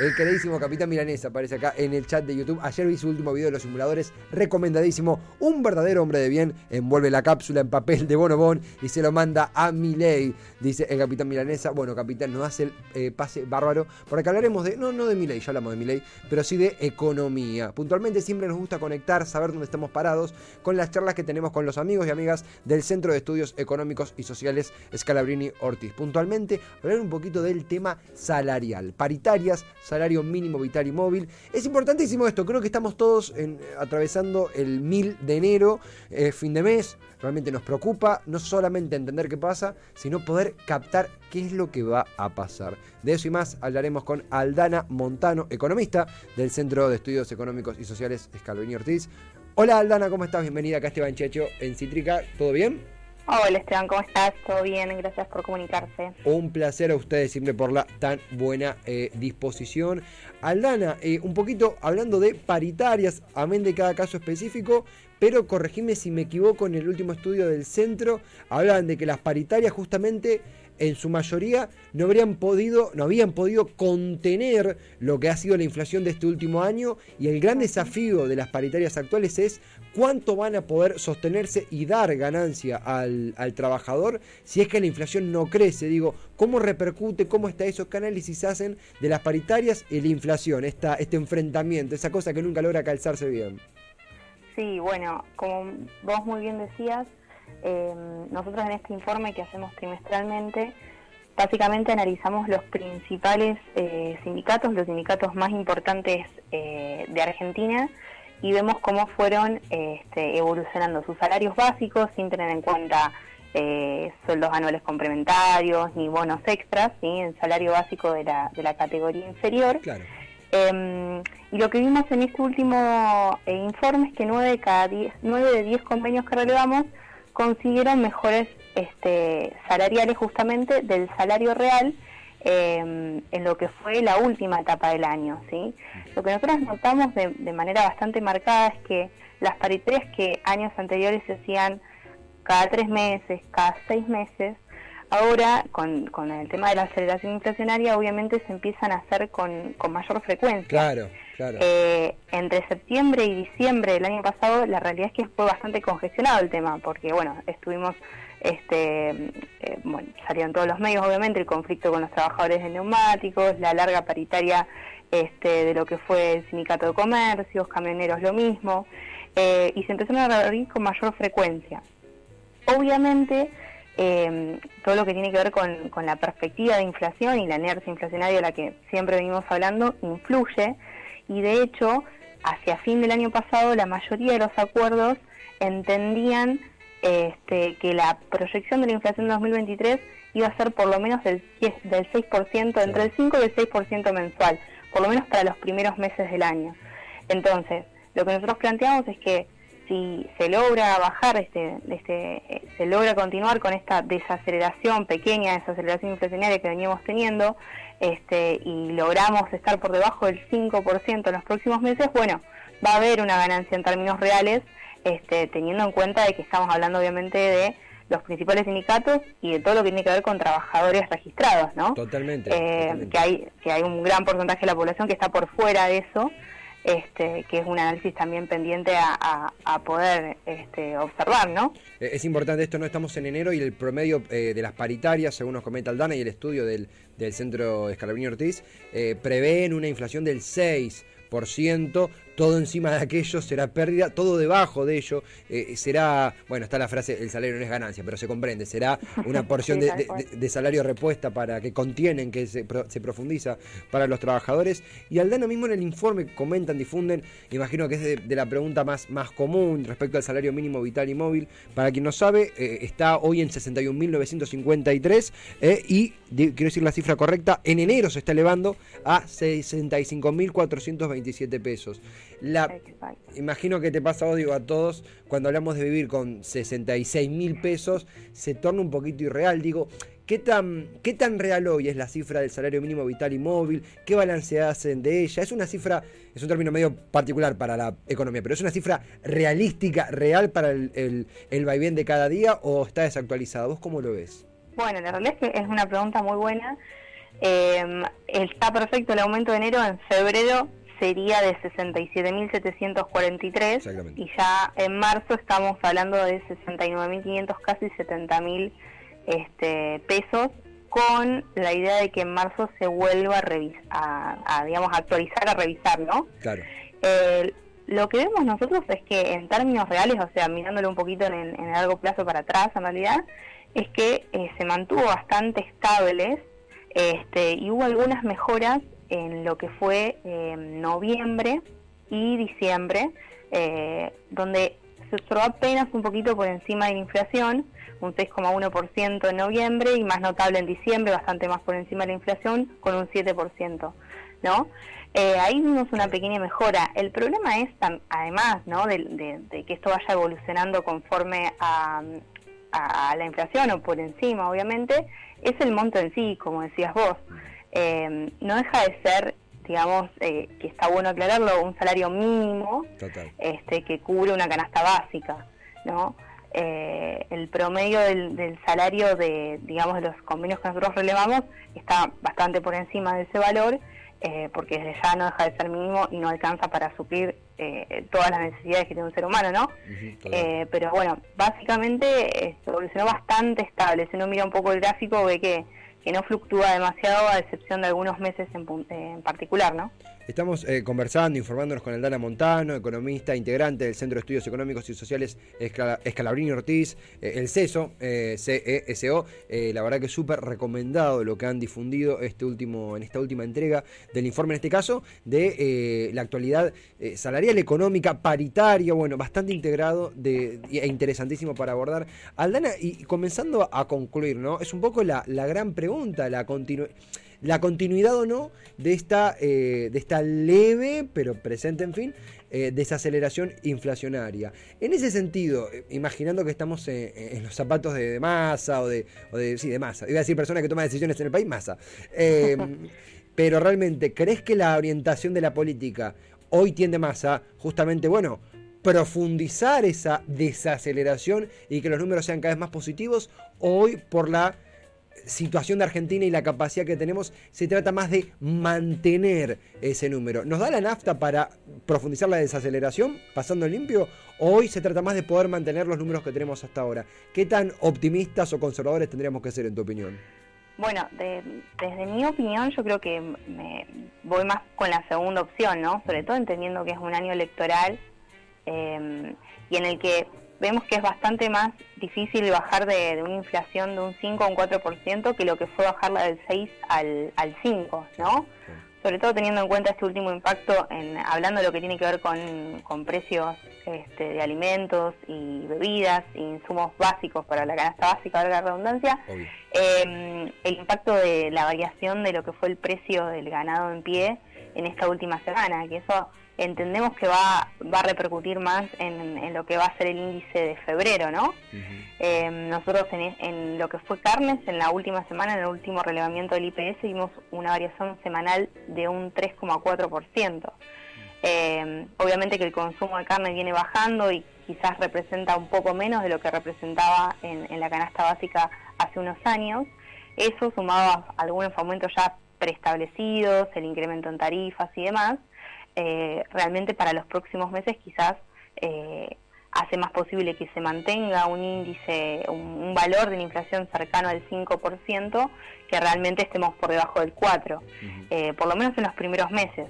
El queridísimo Capitán Milanesa aparece acá en el chat de YouTube. Ayer vi su último video de los simuladores, recomendadísimo. Un verdadero hombre de bien envuelve la cápsula en papel de bonobón y se lo manda a Miley, dice el Capitán Milanesa. Bueno, Capitán, nos hace el eh, pase bárbaro, porque hablaremos de, no, no de Miley, ya hablamos de Miley, pero sí de economía. Puntualmente siempre nos gusta conectar, saber dónde estamos parados con las charlas que tenemos con los amigos y amigas del Centro de Estudios Económicos y Sociales Scalabrini Ortiz. Puntualmente, hablar un poquito del tema salarial, paritarias, salario mínimo vital y móvil. Es importantísimo esto, creo que estamos todos atravesando el mil de enero, fin de mes, realmente nos preocupa no solamente entender qué pasa, sino poder captar qué es lo que va a pasar. De eso y más hablaremos con Aldana Montano, economista del Centro de Estudios Económicos y Sociales Scalabrini Ortiz. Hola Aldana, ¿cómo estás? Bienvenida acá Esteban Checho en Cítrica, ¿todo bien? Hola Esteban, ¿cómo estás? ¿Todo bien? Gracias por comunicarse. Un placer a ustedes siempre por la tan buena eh, disposición. Aldana, eh, un poquito hablando de paritarias, amén de cada caso específico, pero corregime si me equivoco en el último estudio del centro, hablaban de que las paritarias justamente en su mayoría no habrían podido, no habían podido contener lo que ha sido la inflación de este último año y el gran desafío de las paritarias actuales es cuánto van a poder sostenerse y dar ganancia al, trabajador si es que la inflación no crece. Digo, ¿cómo repercute, cómo está eso? ¿Qué análisis hacen de las paritarias y la inflación? Esta, este enfrentamiento, esa cosa que nunca logra calzarse bien. Sí, bueno, como vos muy bien decías, Em, nosotros en este informe que hacemos trimestralmente, básicamente analizamos los principales eh, sindicatos, los sindicatos más importantes eh, de Argentina y vemos cómo fueron este, evolucionando sus salarios básicos sin tener en cuenta eh, sueldos anuales complementarios ni bonos extras, ¿sí? el salario básico de la, de la categoría inferior. Em, y lo que vimos en este último informe es que 9 de, cada 10, 9 de 10 convenios que relevamos consiguieron mejores este, salariales justamente del salario real em, en lo que fue la última etapa del año. ¿sí? Lo que nosotros notamos de, manera bastante marcada es que las paritarias que años anteriores se hacían cada tres meses, cada seis meses, ahora con, con el tema de la aceleración inflacionaria obviamente se empiezan a hacer con, con mayor frecuencia. Claro. Eh, entre septiembre y diciembre del año pasado, la realidad es que fue bastante congestionado el tema, porque bueno, estuvimos, este, eh, bueno, salieron todos los medios, obviamente, el conflicto con los trabajadores de neumáticos, la larga paritaria este, de lo que fue el sindicato de comercios, camioneros lo mismo, eh, y se empezaron a reunir con mayor frecuencia. Obviamente, todo lo que tiene que ver con, con, la perspectiva de inflación y la inercia inflacionaria de la que siempre venimos hablando influye y de hecho, hacia fin del año pasado, la mayoría de los acuerdos entendían este, que la proyección de la inflación de 2023 iba a ser por lo menos del, del 6%, entre el 5 y el 6% mensual, por lo menos para los primeros meses del año. Entonces, lo que nosotros planteamos es que si se logra bajar, este, este, eh, se logra continuar con esta desaceleración, pequeña desaceleración inflacionaria que veníamos teniendo, este, y logramos estar por debajo del 5% en los próximos meses, bueno, va a haber una ganancia en términos reales, este, teniendo en cuenta de que estamos hablando obviamente de los principales sindicatos y de todo lo que tiene que ver con trabajadores registrados, ¿no? Totalmente. Eh, que, hay, que hay un gran porcentaje de la población que está por fuera de eso este, que es un análisis también pendiente a, poder este, observar, ¿no? Eh, es importante esto, no estamos en enero y el promedio eh, de las paritarias, según nos comenta Aldana y el estudio del, del Centro Escalabrini Ortiz, eh, prevén una inflación del 6%, todo encima de aquello será pérdida, todo debajo de ello eh, será, bueno, está la frase, el salario no es ganancia, pero se comprende, será una porción de, salario repuesta para que contienen, que se, profundiza para los trabajadores. Y Aldana mismo en el informe comentan, difunden, imagino que es de, la pregunta más, más común respecto al salario mínimo vital y móvil. Para quien no sabe, eh, está hoy en 61.953 eh, y, quiero decir la cifra correcta, en enero se está elevando a 65.427 pesos. La, imagino que te pasa, odio a todos, cuando hablamos de vivir con 66 mil pesos, se torna un poquito irreal. Digo, ¿Qué tan, ¿Qué tan real hoy es la cifra del salario mínimo vital y móvil? ¿Qué balance hacen de ella? Es una cifra, es un término medio particular para la economía, pero es una cifra realística, real para el, el, vaivén de cada día o está desactualizada? ¿Vos cómo lo ves? Bueno, la realidad es que es una pregunta muy buena. Eh, está perfecto el aumento de enero. En febrero sería de 67.743 y ya en marzo estamos hablando de 69.500, casi 70.000 este, pesos, con la idea de que en marzo se vuelva a, revisar, a, digamos, actualizar, a revisar, ¿no? Claro. Eh, lo que vemos nosotros es que en términos reales, o sea, mirándolo un poquito en, el largo plazo para atrás, en realidad, es que eh, se mantuvo bastante estables este, y hubo algunas mejoras en lo que fue eh, noviembre y diciembre, eh, donde se observó apenas un poquito por encima de la inflación, un 6,1% en noviembre y más notable en diciembre, bastante más por encima de la inflación, con un 7%. ¿no? Eh, ahí vimos una pequeña mejora. El problema es, además ¿no? de, que esto vaya evolucionando conforme a, la inflación o por encima, obviamente, es el monto en sí, como decías vos. Eh, no deja de ser, digamos, eh, que está bueno aclararlo, un salario mínimo este que cubre una canasta básica, ¿no? Eh, el promedio del, salario de, digamos, de los convenios que nosotros relevamos está bastante por encima de ese valor, porque desde ya no deja de ser mínimo y no alcanza para suplir todas las necesidades que tiene un ser humano, ¿no? pero bueno, básicamente evolucionó bastante estable. Si uno mira un poco el gráfico, ve que que no fluctúa demasiado a excepción de algunos meses en, en particular, ¿no? Estamos eh, conversando, informándonos con Aldana Montano, economista integrante del Centro de Estudios Económicos y Sociales Escalabrini Ortiz, eh, el CESO, eh, CESO. la verdad que súper recomendado lo que han difundido este último, en esta última entrega del informe, en este caso, de la actualidad salarial, económica, paritaria, bueno, bastante integrado de, e interesantísimo para abordar. Aldana, y comenzando a concluir, ¿no? Es un poco la, la gran pregunta, la continuidad la continuidad o no de esta, eh, de esta leve, pero presente en fin, eh, desaceleración inflacionaria. En ese sentido, eh, imaginando que estamos en los zapatos de, masa o de, o de, sí, de masa, iba a decir persona que toma decisiones en el país, masa. pero realmente, ¿crees que la orientación de la política hoy tiende más a justamente, bueno, profundizar esa desaceleración y que los números sean cada vez más positivos? Hoy por la situación de Argentina y la capacidad que tenemos, se trata más de mantener ese número. ¿Nos da la nafta para profundizar la desaceleración, pasando en limpio? ¿O hoy se trata más de poder mantener los números que tenemos hasta ahora? ¿Qué tan optimistas o conservadores tendríamos que ser en tu opinión? Bueno, desde mi opinión yo creo que me voy más con la segunda opción, ¿no? Sobre todo entendiendo que es un año electoral eh, y en el que vemos que es bastante más difícil bajar de, una inflación de un 5 a un 4% que lo que fue bajarla del 6 al, al 5, ¿no? Sobre todo teniendo en cuenta este último impacto, en hablando de lo que tiene que ver con, precios este, de alimentos y bebidas e insumos básicos para la canasta básica, de la redundancia, em, el impacto de la variación de lo que fue el precio del ganado en pie en esta última semana, que eso entendemos que va, va a repercutir más en, lo que va a ser el índice de febrero, ¿no? Eh, nosotros en, lo que fue carnes, en la última semana, en el último relevamiento del IPS, vimos una variación semanal de un 3,4%. Eh, obviamente que el consumo de carne viene bajando y quizás representa un poco menos de lo que representaba en, en la canasta básica hace unos años. Eso sumado a algunos aumentos ya preestablecidos, el incremento en tarifas y demás, eh, realmente para los próximos meses quizás eh, hace más posible que se mantenga un índice, un, valor de la inflación cercano al 5%, que realmente estemos por debajo del 4%, eh, por lo menos en los primeros meses.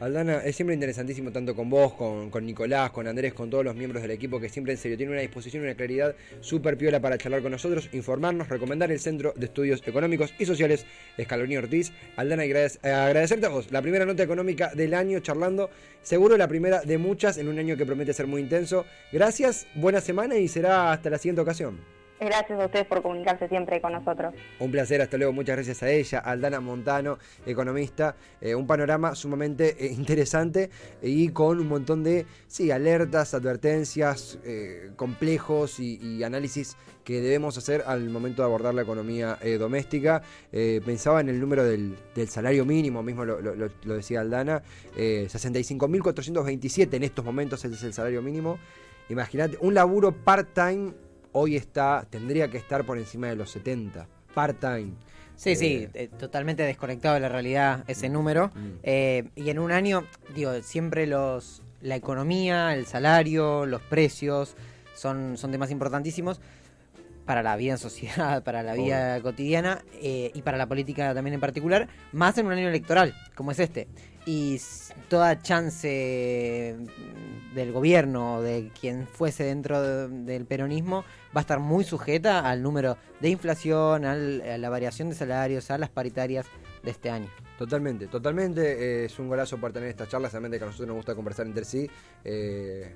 Aldana, es siempre interesantísimo tanto con vos, con, Nicolás, con Andrés, con todos los miembros del equipo que siempre en serio tienen una disposición y una claridad súper piola para charlar con nosotros, informarnos, recomendar el Centro de Estudios Económicos y Sociales Escalonía Ortiz. Aldana, eh, agradecerte a vos. La primera nota económica del año charlando, seguro la primera de muchas en un año que promete ser muy intenso. Gracias, buena semana y será hasta la siguiente ocasión. Gracias a ustedes por comunicarse siempre con nosotros. Un placer, hasta luego. Muchas gracias a ella, Aldana Montano, economista. Eh, un panorama sumamente eh, interesante y con un montón de sí, alertas, advertencias, eh, complejos y, análisis que debemos hacer al momento de abordar la economía doméstica. pensaba en el número del, salario mínimo, mismo lo, lo decía Aldana, 65.427 en estos momentos es el salario mínimo. Imagínate, un laburo part-time hoy está, tendría que estar por encima de los 70, part-time. Sí, sí, eh, eh, totalmente desconectado de la realidad ese número. Mm. Eh, y en un año, digo, siempre los la economía, el salario, los precios son, son temas importantísimos para la vida en sociedad, para la vida cotidiana y para la política también en particular, más en un año electoral como es este y toda chance del gobierno, de quien fuese dentro del peronismo, va a estar muy sujeta al número de inflación, a la variación de salarios, a las paritarias de este año. Totalmente, totalmente. Eh, es un golazo por tener estas charlas, realmente que a nosotros nos gusta conversar entre sí. Eh,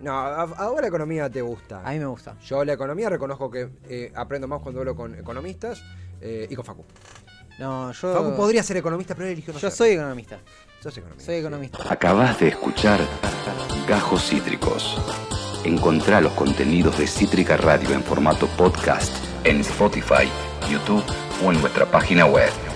no, a, vos la economía te gusta. A mí me gusta. Yo la economía reconozco que eh, aprendo más cuando hablo con economistas y con Facu. No, yo. Facu podría ser economista, pero él eligió no Yo soy economista. Soy economista. Acabas de escuchar Gajos Cítricos. Encontrá los contenidos de Cítrica Radio en formato podcast en Spotify, YouTube o en nuestra página web.